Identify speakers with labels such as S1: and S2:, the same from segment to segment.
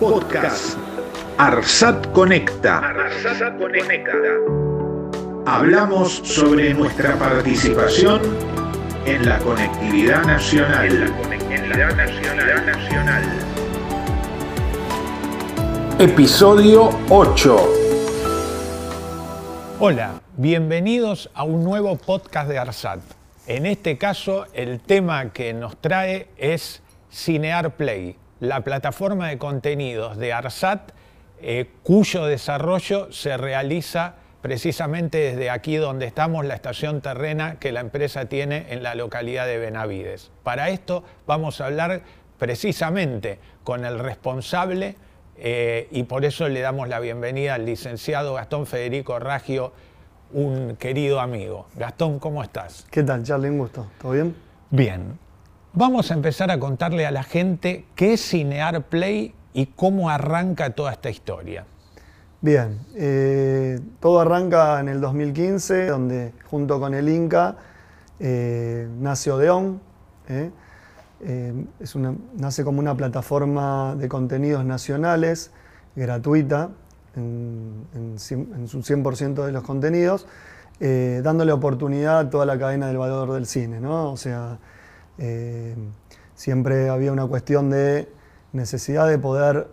S1: Podcast. Arsat Conecta.
S2: Arsat Conecta.
S1: Hablamos sobre nuestra participación en la conectividad
S2: En la
S1: nacional.
S2: conectividad nacional. nacional.
S1: Episodio 8.
S3: Hola, bienvenidos a un nuevo podcast de ARSAT. En este caso, el tema que nos trae es Cinear Play, la plataforma de contenidos de ARSAT, eh, cuyo desarrollo se realiza precisamente desde aquí donde estamos, la estación terrena que la empresa tiene en la localidad de Benavides. Para esto vamos a hablar precisamente con el responsable eh, y por eso le damos la bienvenida al licenciado Gastón Federico Raggio, un querido amigo. Gastón, ¿cómo estás?
S4: ¿Qué tal, Charlie? Un gusto. ¿Todo bien?
S3: Bien. Vamos a empezar a contarle a la gente qué es Cinear Play y cómo arranca toda esta historia.
S4: Bien. eh, todo arranca en el 2015, donde junto con el Inca eh, nace Odeón. eh, eh, es una- nace como una plataforma de contenidos nacionales, gratuita, en, su 100% de los contenidos, dándole oportunidad a toda la cadena del valor del cine. ¿no? O sea, eh, siempre había una cuestión de necesidad de poder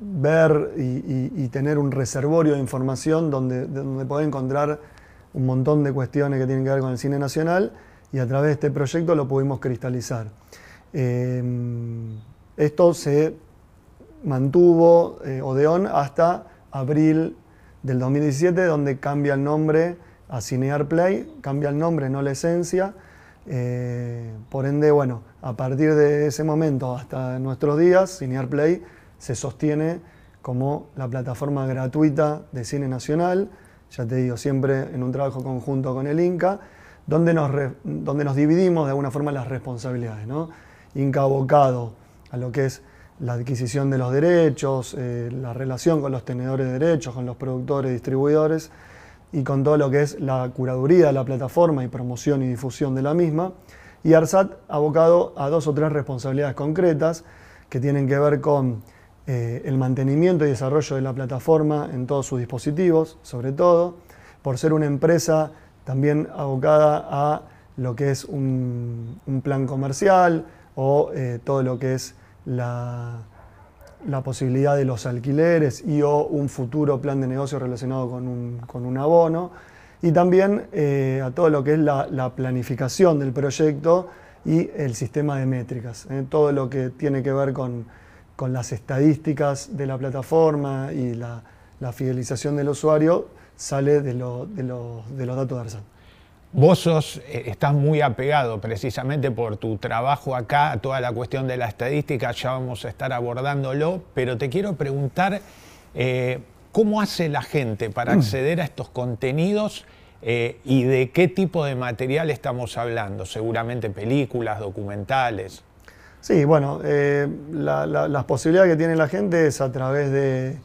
S4: ver y, tener un reservorio de información donde, donde poder encontrar un montón de cuestiones que tienen que ver con el cine nacional y a través de este proyecto lo pudimos cristalizar. Eh, esto se mantuvo eh, Odeón hasta abril del 2017, donde cambia el nombre a Cinear Play, cambia el nombre, no la esencia. Eh, por ende, bueno, a partir de ese momento hasta nuestros días, Cinear Play se sostiene como la plataforma gratuita de cine nacional, ya te digo, siempre en un trabajo conjunto con el Inca, donde nos, donde nos dividimos de alguna forma las responsabilidades. ¿no? Inca abocado a lo que es la adquisición de los derechos, eh, la relación con los tenedores de derechos, con los productores, distribuidores y con todo lo que es la curaduría de la plataforma y promoción y difusión de la misma. Y ARSAT abocado a dos o tres responsabilidades concretas que tienen que ver con eh, el mantenimiento y desarrollo de la plataforma en todos sus dispositivos, sobre todo, por ser una empresa también abocada a lo que es un, plan comercial o eh, todo lo que es la, la posibilidad de los alquileres y o un futuro plan de negocio relacionado con un, con un abono. Y también eh, a todo lo que es la, la planificación del proyecto y el sistema de métricas. eh, todo lo que tiene que ver con, con las estadísticas de la plataforma y la, la fidelización del usuario sale de, de de los datos de ARSAT.
S3: Vos sos, eh, estás muy apegado precisamente por tu trabajo acá a toda la cuestión de la estadística, ya vamos a estar abordándolo, pero te quiero preguntar eh, cómo hace la gente para acceder a estos contenidos eh, y de qué tipo de material estamos hablando, seguramente películas, documentales.
S4: Sí, bueno, eh, la- la- las posibilidades que tiene la gente es a través de,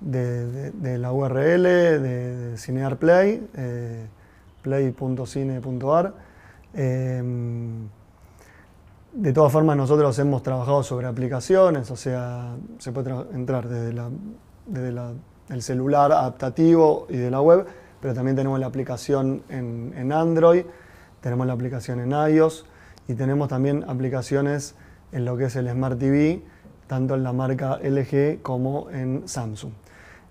S4: de- de- de la URL de, Cinear Play, play.cine.ar. Eh, de todas formas, nosotros hemos trabajado sobre aplicaciones, o sea, se puede tra- entrar desde, el celular adaptativo y de la web, pero también tenemos la aplicación en, en Android, tenemos la aplicación en iOS y tenemos también aplicaciones en lo que es el Smart TV, tanto en la marca LG como en Samsung.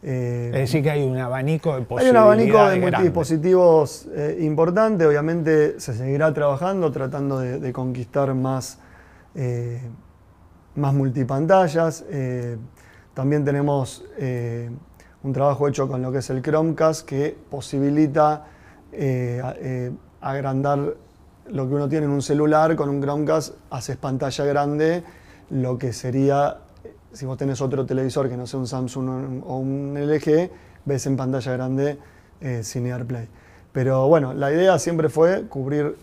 S4: Eh,
S3: Es decir, que hay un abanico de
S4: hay un
S3: posibilidades.
S4: abanico de multidispositivos eh, importante, obviamente se seguirá trabajando tratando de, de conquistar más, eh, más multipantallas. Eh, también tenemos un trabajo hecho con lo que es el Chromecast que posibilita a- agrandar lo que uno tiene en un celular, con un Chromecast haces pantalla grande, lo que sería si vos tenés otro televisor que no sea un Samsung o un- LG, ves en pantalla grande eh, Cinear Play. Pero bueno, la idea siempre fue cubrir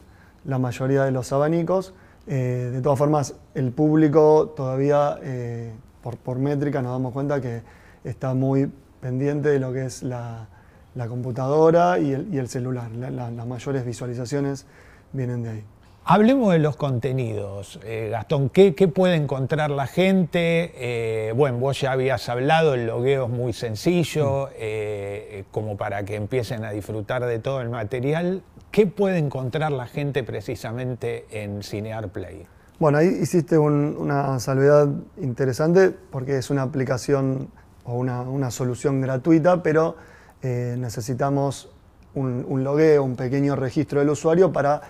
S4: la mayoría de los abanicos. Eh, de todas formas, el público todavía, eh, por, por métrica, nos damos cuenta que está muy pendiente de lo que es la, la computadora y el, y el celular. La- la- las mayores visualizaciones vienen de ahí.
S3: Hablemos de los contenidos, eh, Gastón. ¿qué, qué puede encontrar la gente? Eh, bueno, vos ya habías hablado, el logueo es muy sencillo, eh, como para que empiecen a disfrutar de todo el material. ¿Qué puede encontrar la gente precisamente en Cinear Play?
S4: Bueno, ahí hiciste un- una salvedad interesante porque es una aplicación o una, una solución gratuita, pero necesitamos un, un logueo, un pequeño registro del usuario para,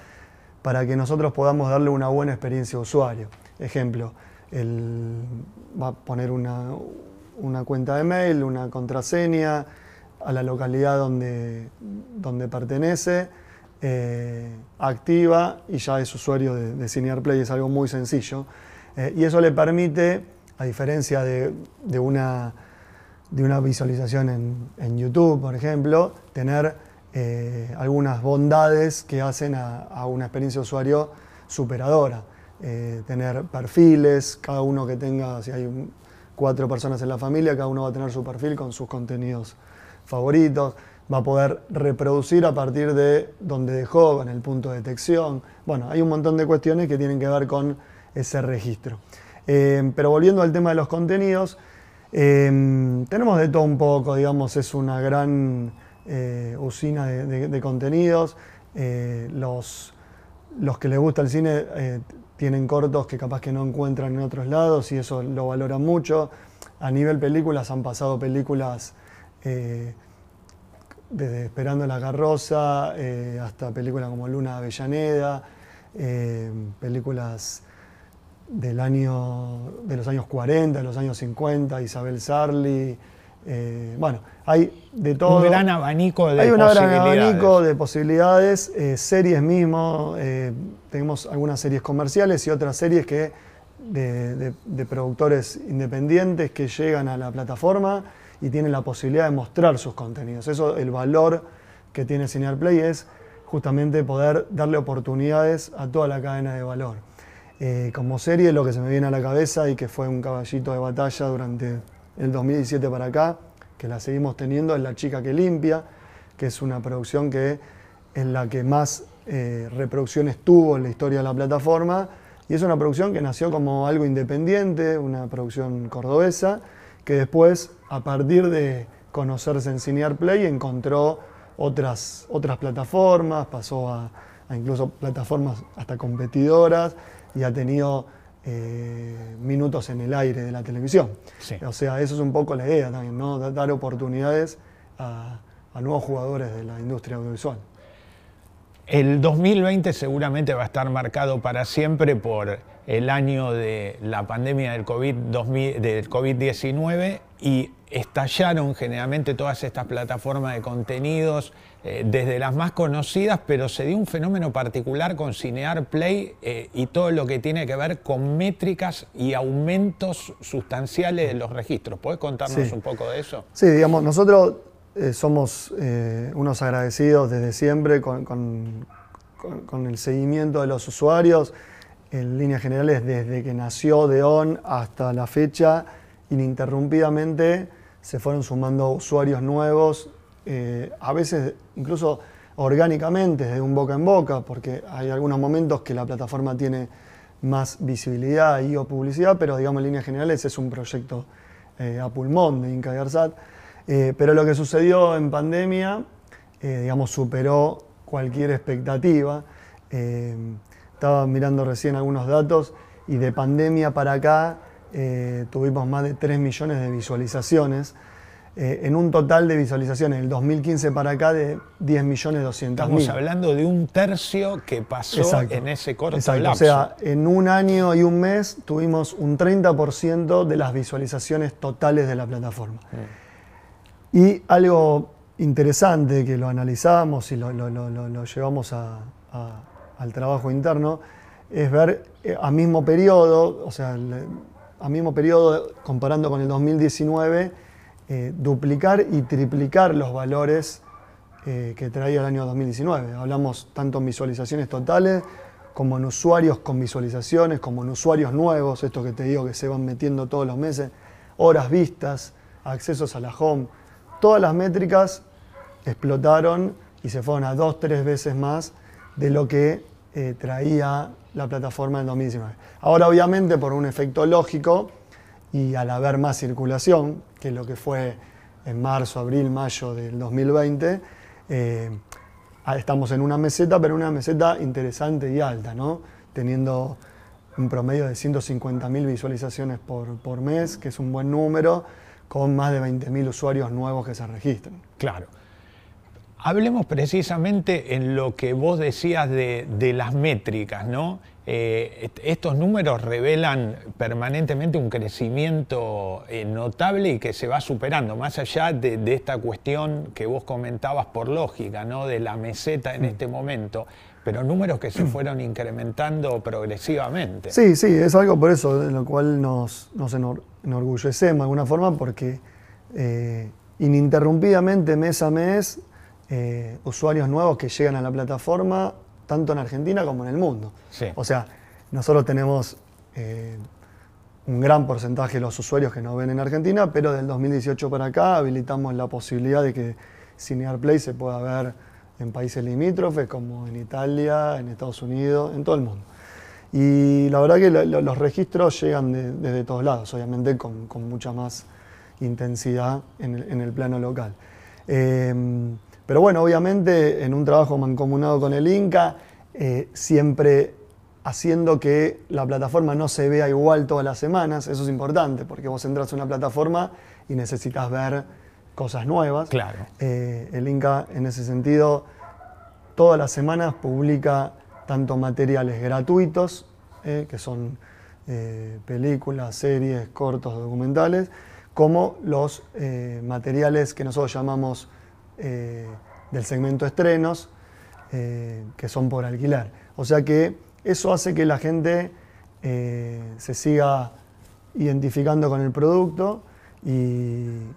S4: para que nosotros podamos darle una buena experiencia a usuario. Ejemplo, él va a poner una, una cuenta de mail, una contraseña, a la localidad donde, donde pertenece, eh, activa y ya es usuario de, de Cinear Play, es algo muy sencillo. Eh, y eso le permite, a diferencia de, de una, de una visualización en, en YouTube, por ejemplo, tener eh, algunas bondades que hacen a, una experiencia de usuario superadora. Eh, tener perfiles, cada uno que tenga, si hay un- cuatro personas en la familia, cada uno va a tener su perfil con sus contenidos favoritos, va a poder reproducir a partir de donde dejó, con el punto de detección. Bueno, hay un montón de cuestiones que tienen que ver con ese registro. Eh, pero volviendo al tema de los contenidos, tenemos de todo un poco, digamos, es una gran eh, usina de, contenidos. Eh, los, los que les gusta el cine eh, tienen cortos que capaz que no encuentran en otros lados y eso lo valoran mucho. A nivel películas han pasado películas eh, desde Esperando la carroza hasta películas como Luna Avellaneda, películas del año, de los años 40, de los años 50, Isabel Sarli. Eh, bueno, hay de todo.
S3: Un gran abanico de
S4: Hay un gran abanico de posibilidades, eh, series mismo, eh, tenemos algunas series comerciales y otras series que de, de- de productores independientes que llegan a la plataforma y tienen la posibilidad de mostrar sus contenidos. Eso, el valor que tiene Cinear Play es justamente poder darle oportunidades a toda la cadena de valor. Como serie, lo que se me viene a la cabeza y que fue un caballito de batalla durante el 2017 para acá, que la seguimos teniendo, es La chica que limpia, que es una producción que es la que más eh, reproducciones tuvo en la historia de la plataforma. Y es una producción que nació como algo independiente, una producción cordobesa, que después, a partir de conocerse en Cinear Play, encontró otras, otras plataformas, pasó a, a incluso plataformas hasta competidoras y ha tenido eh, minutos en el aire de la televisión.
S3: Sí.
S4: O sea, eso es un poco la idea también, ¿no? Da- Dar oportunidades a, a nuevos jugadores de la industria audiovisual.
S3: El 2020 seguramente va a estar marcado para siempre por el año de la pandemia del COVID 2000 del COVID-19 y estallaron generalmente todas estas plataformas de contenidos, eh, desde las más conocidas, pero se dio un fenómeno particular con Cinear Play eh, y todo lo que tiene que ver con métricas y aumentos sustanciales de los registros. ¿Podés contarnos
S4: Sí.
S3: un poco de eso?
S4: Sí, digamos, nosotros eh, somos unos agradecidos desde siempre con, con- con- con el seguimiento de los usuarios. En líneas generales, desde que nació Deon hasta la fecha, ininterrumpidamente se fueron sumando usuarios nuevos, eh, a veces incluso orgánicamente, de un boca en boca, porque hay algunos momentos que la plataforma tiene más visibilidad y o publicidad, pero digamos en líneas generales es un proyecto eh, a pulmón de Inca y Arsat. Eh, pero lo que sucedió en pandemia, eh, digamos, superó cualquier expectativa. Estaba mirando recién algunos datos y de pandemia para acá eh, tuvimos más de 3 millones de visualizaciones. eh, en un total de visualizaciones del 2015 para acá de 10 millones 200
S3: Estamos
S4: mil.
S3: hablando de un tercio que pasó
S4: Exacto.
S3: en ese corto
S4: Exacto.
S3: lapso.
S4: O sea, en un año y un mes tuvimos un 30% de las visualizaciones totales de la plataforma. Y algo interesante que lo analizamos y lo, lo- lo- lo- lo llevamos a- a- al trabajo interno es ver eh, a mismo periodo, o sea, a mismo periodo comparando con el 2019, eh, duplicar y triplicar los valores eh, que traía el año 2019. Hablamos tanto en visualizaciones totales como en usuarios con visualizaciones, como en usuarios nuevos, esto que te digo que se van metiendo todos los meses, horas vistas, accesos a la home. Todas las métricas explotaron y se fueron a dos, tres veces más de lo que eh, traía la plataforma en 2019. Ahora, obviamente, por un efecto lógico y al haber más circulación, que lo que fue en marzo, abril, mayo del 2020, eh, estamos en una meseta, pero una meseta interesante y alta, ¿no? Teniendo un promedio de 150.000 visualizaciones por, por mes, que es un buen número, con más de 20.000 usuarios nuevos que se registran.
S3: Claro. Hablemos precisamente en lo que vos decías de, de las métricas, ¿no? Eh, est- estos números revelan permanentemente un crecimiento eh, notable y que se va superando, más allá de, de esta cuestión que vos comentabas por lógica, ¿no? De la meseta en este momento, pero números que se fueron incrementando progresivamente.
S4: Sí, sí, es algo por eso, de lo cual nos, nos enor- enorgullecemos de alguna forma, porque eh, ininterrumpidamente, mes a mes, eh, usuarios nuevos que llegan a la plataforma, tanto en Argentina como en el mundo.
S3: Sí.
S4: O sea, nosotros tenemos eh, un gran porcentaje de los usuarios que nos ven en Argentina, pero del 2018 para acá habilitamos la posibilidad de que Cinear Play se pueda ver en países limítrofes como en Italia, en Estados Unidos, en todo el mundo. Y la verdad que lo- lo- los registros llegan de- desde todos lados, obviamente con, con mucha más intensidad en el, en el plano local. Eh, pero bueno, obviamente en un trabajo mancomunado con el Inca, eh, siempre haciendo que la plataforma no se vea igual todas las semanas, eso es importante, porque vos entras a una plataforma y necesitas ver cosas nuevas.
S3: Claro.
S4: Eh, el Inca en ese sentido todas las semanas publica tanto materiales gratuitos, eh, que son eh, películas, series, cortos, documentales, como los materiales que nosotros llamamos eh, del segmento estrenos, eh, que son por alquilar. O sea que eso hace que la gente eh, se siga identificando con el producto y,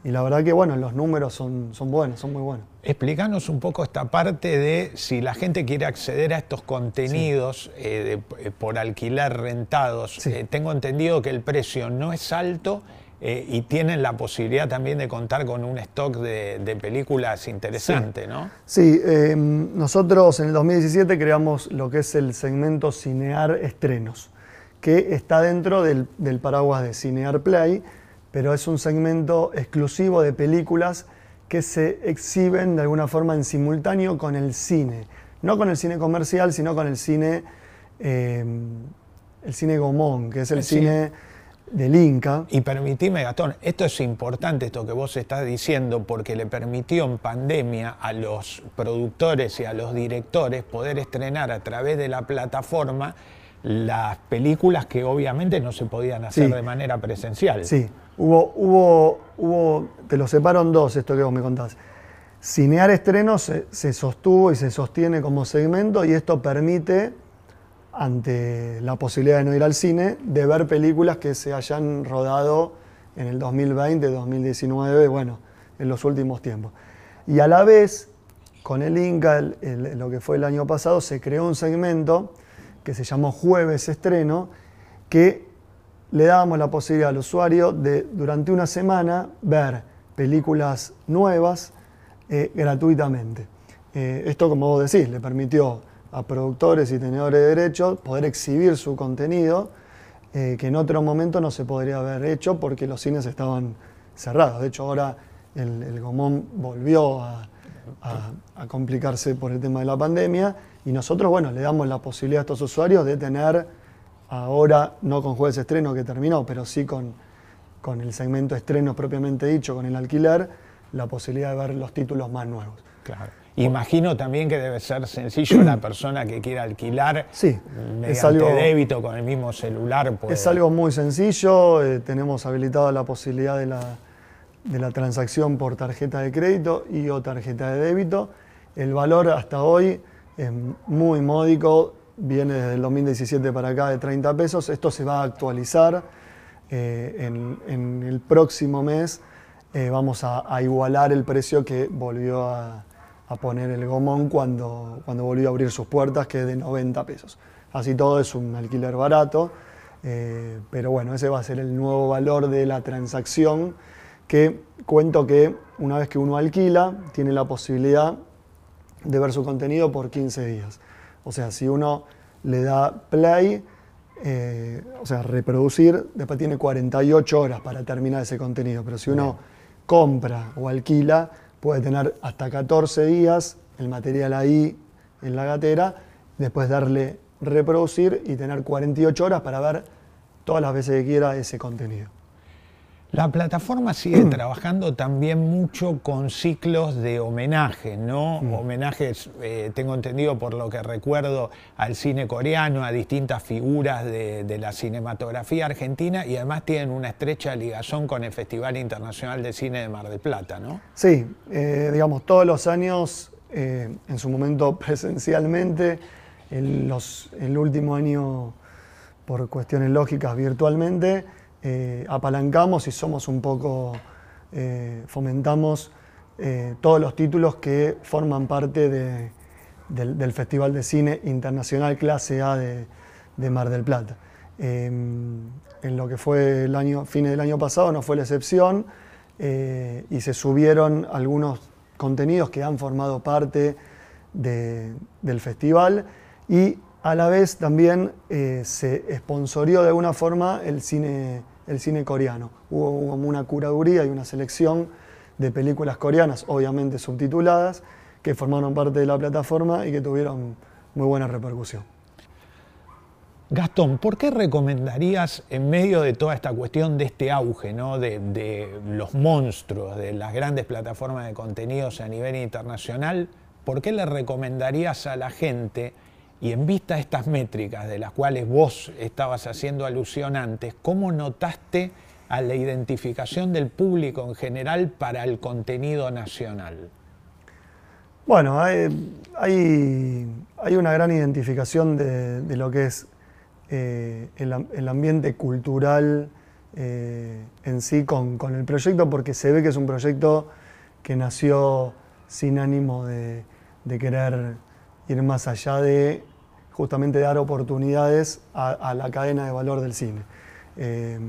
S4: y la verdad que bueno, los números son, son buenos, son muy buenos.
S3: Explícanos un poco esta parte de si la gente quiere acceder a estos contenidos eh, de- por alquilar rentados.
S4: Sí.
S3: Tengo entendido que el precio no es alto eh, y tienen la posibilidad también de contar con un stock de, de películas interesante, ¿no?
S4: Sí, eh, nosotros en el 2017 creamos lo que es el segmento Cinear Estrenos, que está dentro del, del paraguas de Cinear Play, pero es un segmento exclusivo de películas que se exhiben de alguna forma en simultáneo con el cine. No con el cine comercial, sino con el cine, eh, el cine Gomón, que es el
S3: El cine-
S4: cine del Inca.
S3: Y permitime, Gastón, esto es importante, esto que vos estás diciendo, porque le permitió en pandemia a los productores y a los directores poder estrenar a través de la plataforma las películas que obviamente no se podían hacer
S4: Sí.
S3: de manera presencial.
S4: Sí, hubo, hubo, hubo, te lo separo en dos esto que vos me contás. Cinear estrenos se, se sostuvo y se sostiene como segmento y esto permite, ante la posibilidad de no ir al cine, de ver películas que se hayan rodado en el 2020, 2019, bueno, en los últimos tiempos. Y a la vez, con el Inca, lo que fue el año pasado, se creó un segmento que se llamó Jueves Estreno, que le dábamos la posibilidad al usuario de durante una semana ver películas nuevas eh, gratuitamente. Eh, esto, como vos decís, le permitió a productores y tenedores de derechos poder exhibir su contenido eh, que en otro momento no se podría haber hecho porque los cines estaban cerrados. De hecho, ahora el, Gomón volvió a complicarse por el tema de la pandemia y nosotros, bueno, le damos la posibilidad a estos usuarios de tener ahora, no con jueves estreno que terminó, pero sí con, con el segmento estreno propiamente dicho, con el alquiler, la posibilidad de ver los títulos más nuevos.
S3: Claro. Imagino también que debe ser sencillo la persona que quiera alquilar
S4: Sí, es
S3: mediante
S4: algo-
S3: débito con el mismo celular. puede-
S4: Es algo muy sencillo, eh, tenemos habilitada la posibilidad de la, de la transacción por tarjeta de crédito y o tarjeta de débito. El valor hasta hoy es muy módico, viene desde el 2017 para acá de 30 pesos. Esto se va a actualizar eh, en, en el próximo mes. eh, vamos a, a igualar el precio que volvió a, a poner el Gomón cuando, cuando volvió a abrir sus puertas, que es de 90 pesos. Así todo es un alquiler barato, eh, pero bueno, ese va a ser el nuevo valor de la transacción, que cuento que una vez que uno alquila, tiene la posibilidad de ver su contenido por 15 días. O sea, si uno le da play, eh, o sea, reproducir, después tiene 48 horas para terminar ese contenido. Pero si uno compra o alquila, puede tener hasta 14 días el material ahí en la gatera, después darle reproducir y tener 48 horas para ver todas las veces que quiera ese contenido.
S3: La plataforma sigue trabajando también mucho con ciclos de homenaje, ¿no? Homenajes, eh, tengo entendido por lo que recuerdo, al cine coreano, a distintas figuras de, de, la cinematografía argentina y además tienen una estrecha ligazón con el Festival Internacional de Cine de Mar del Plata, ¿no?
S4: Sí, eh, digamos, todos los años, eh, en su momento presencialmente, el, los, el último año, por cuestiones lógicas, virtualmente, eh, apalancamos y somos un poco, eh, fomentamos eh, todos los títulos que forman parte de, del, Festival de Cine Internacional Clase A de, de Mar del Plata. en lo que fue el año, fines del año pasado no fue la excepción y se subieron algunos contenidos que han formado parte de, del festival y a la vez también se sponsorió de alguna forma el cine, el cine coreano. Hubo como una curaduría y una selección de películas coreanas, obviamente subtituladas, que formaron parte de la plataforma y que tuvieron muy buena repercusión.
S3: Gastón, ¿por qué recomendarías en medio de toda esta cuestión de este auge, ¿no? de, de los monstruos, de las grandes plataformas de contenidos a nivel internacional, ¿por qué le recomendarías a la gente y en vista de estas métricas de las cuales vos estabas haciendo alusión antes, ¿cómo notaste a la identificación del público en general para el contenido nacional?
S4: Bueno, hay, hay, una gran identificación de, lo que es eh, el, el, ambiente cultural eh, en sí con, con, el proyecto, porque se ve que es un proyecto que nació sin ánimo de, de querer ir más allá de justamente dar oportunidades a, la cadena de valor del cine. Eh,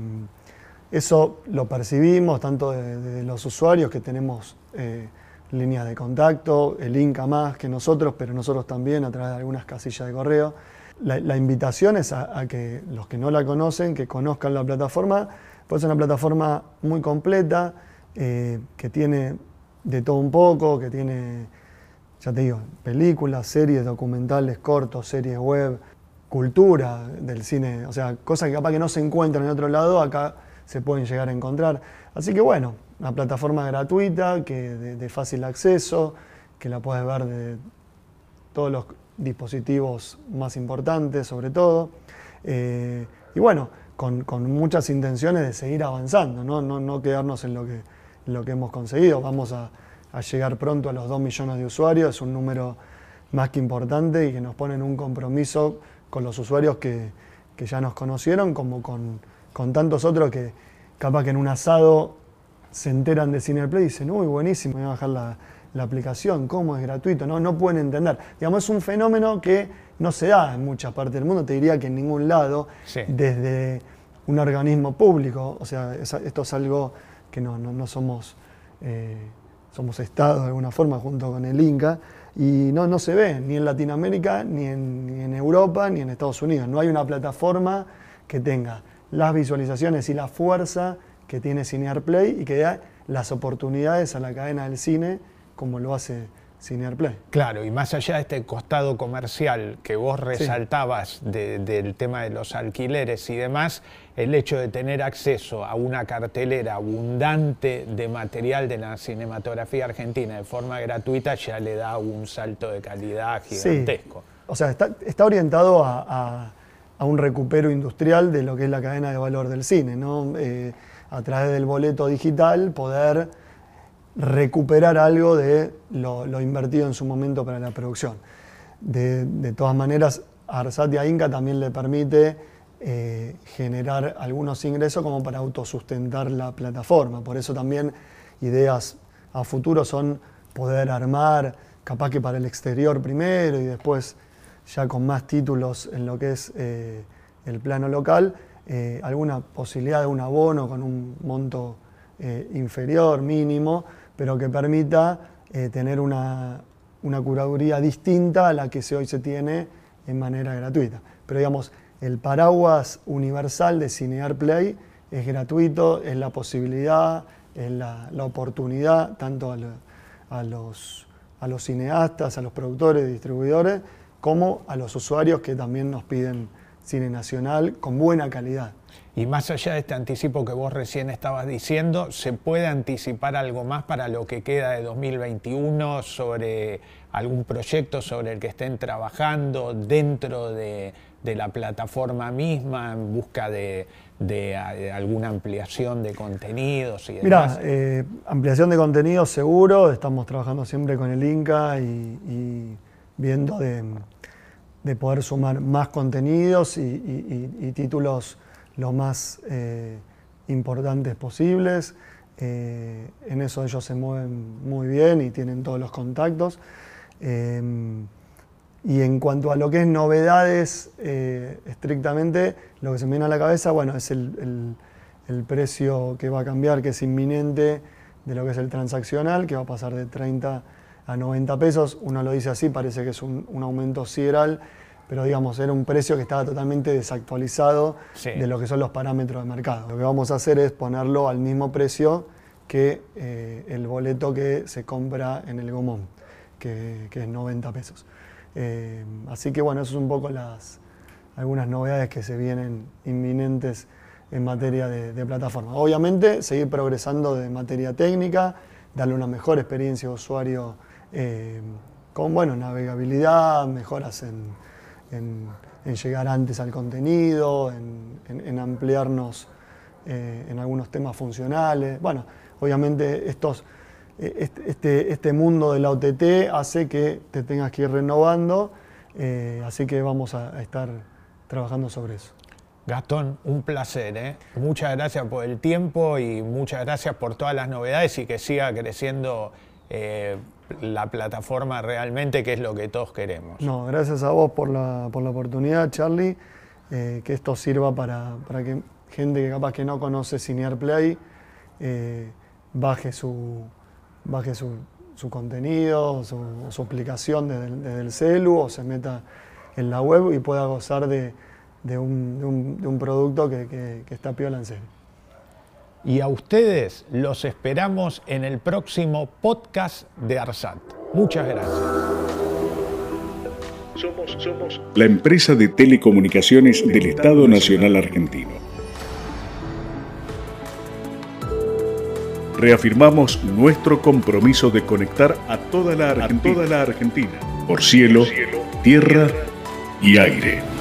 S4: eso lo percibimos tanto de, los usuarios que tenemos eh, líneas de contacto, el Inca más que nosotros, pero nosotros también a través de algunas casillas de correo. La, la invitación es a, a, que los que no la conocen, que conozcan la plataforma, pues es una plataforma muy completa, eh, que tiene de todo un poco, que tiene ya te digo, películas, series, documentales, cortos, series web, cultura del cine, o sea, cosas que capaz que no se encuentran en otro lado, acá se pueden llegar a encontrar. Así que bueno, una plataforma gratuita, que de, fácil acceso, que la puedes ver de todos los dispositivos más importantes, sobre todo. Eh, y bueno, con, muchas intenciones de seguir avanzando, no quedarnos en lo, que, en lo que hemos conseguido. Vamos a, a llegar pronto a los 2 millones de usuarios, es un número más que importante y que nos pone en un compromiso con los usuarios que, que ya nos conocieron, como con, con, tantos otros que capaz que en un asado se enteran de Cineplay y dicen, uy, buenísimo, voy a bajar la, la aplicación, cómo es gratuito, no, no pueden entender. Digamos, es un fenómeno que no se da en muchas partes del mundo, te diría que en ningún lado, sí. desde un organismo público, o sea, esto es algo que no, no, no somos... Eh, somos Estado de alguna forma junto con el Inca, y no, no se ve ni en Latinoamérica, ni en, Europa, ni en Estados Unidos. No hay una plataforma que tenga las visualizaciones y la fuerza que tiene Cinear Play y que dé las oportunidades a la cadena del cine como lo hace Cinear Play.
S3: Claro, y más allá de este costado comercial que vos resaltabas sí. de, del tema de los alquileres y demás, el hecho de tener acceso a una cartelera abundante de material de la cinematografía argentina de forma gratuita ya le da un salto de calidad gigantesco.
S4: Sí. O sea, está, está orientado a, a, a, un recupero industrial de lo que es la cadena de valor del cine, ¿no? Eh, a través del boleto digital poder recuperar algo de lo, invertido en su momento para la producción. De, de todas maneras, a Arsat y a Inca también le permite eh, generar algunos ingresos como para autosustentar la plataforma. Por eso también ideas a futuro son poder armar, capaz que para el exterior primero y después ya con más títulos en lo que es eh, el plano local, eh, alguna posibilidad de un abono con un monto inferior, mínimo, pero que permita eh, tener una, una, curaduría distinta a la que hoy se tiene en manera gratuita. Pero digamos, el paraguas universal de Cinear Play es gratuito, es la posibilidad, es la, oportunidad, tanto a, los, a los cineastas, a los productores, distribuidores, como a los usuarios que también nos piden cine nacional con buena calidad.
S3: Y más allá de este anticipo que vos recién estabas diciendo, ¿se puede anticipar algo más para lo que queda de 2021 sobre algún proyecto sobre el que estén trabajando dentro de, la plataforma misma en busca de, alguna ampliación de contenidos y
S4: demás? Mira, eh, ampliación de contenidos seguro, estamos trabajando siempre con el Inca y, viendo de, poder sumar más contenidos y títulos lo más eh, importantes posibles. Eh, en eso ellos se mueven muy bien y tienen todos los contactos. Em, y en cuanto a lo que es novedades, eh, estrictamente, lo que se me viene a la cabeza, bueno, es el, precio que va a cambiar, que es inminente de lo que es el transaccional, que va a pasar de 30 a 90 pesos. Uno lo dice así, parece que es un, un aumento sideral pero digamos, era un precio que estaba totalmente desactualizado de lo que son los parámetros de mercado. Lo que vamos a hacer es ponerlo al mismo precio que eh, el boleto que se compra en el Gomón, que, es 90 pesos. Eh, así que bueno, eso es un poco las algunas novedades que se vienen inminentes en materia de, plataforma. Obviamente, seguir progresando de materia técnica, darle una mejor experiencia a usuario eh, con bueno, navegabilidad, mejoras en, en, llegar antes al contenido, en, ampliarnos eh, en algunos temas funcionales. Bueno, obviamente estos, eh, este, este, este, mundo de la OTT hace que te tengas que ir renovando, eh, así que vamos a, estar trabajando sobre eso.
S3: Gastón, un placer. Muchas gracias por el tiempo y muchas gracias por todas las novedades y que siga creciendo la plataforma realmente, que es lo que todos queremos.
S4: No, gracias a vos por la, por la oportunidad, Charlie, eh, que esto sirva para, para, que gente que capaz que no conoce Cinear Play eh, baje, su, baje su, su contenido, su, su aplicación desde, el celu o se meta en la web y pueda gozar de, de, un, de un, producto que, que, que está piola en serio.
S3: Y a ustedes los esperamos en el próximo podcast de ARSAT. Muchas gracias.
S5: Somos, somos la empresa de telecomunicaciones del Estado Nacional Argentino. Reafirmamos nuestro compromiso de conectar a toda la Argentina, por cielo, tierra y aire.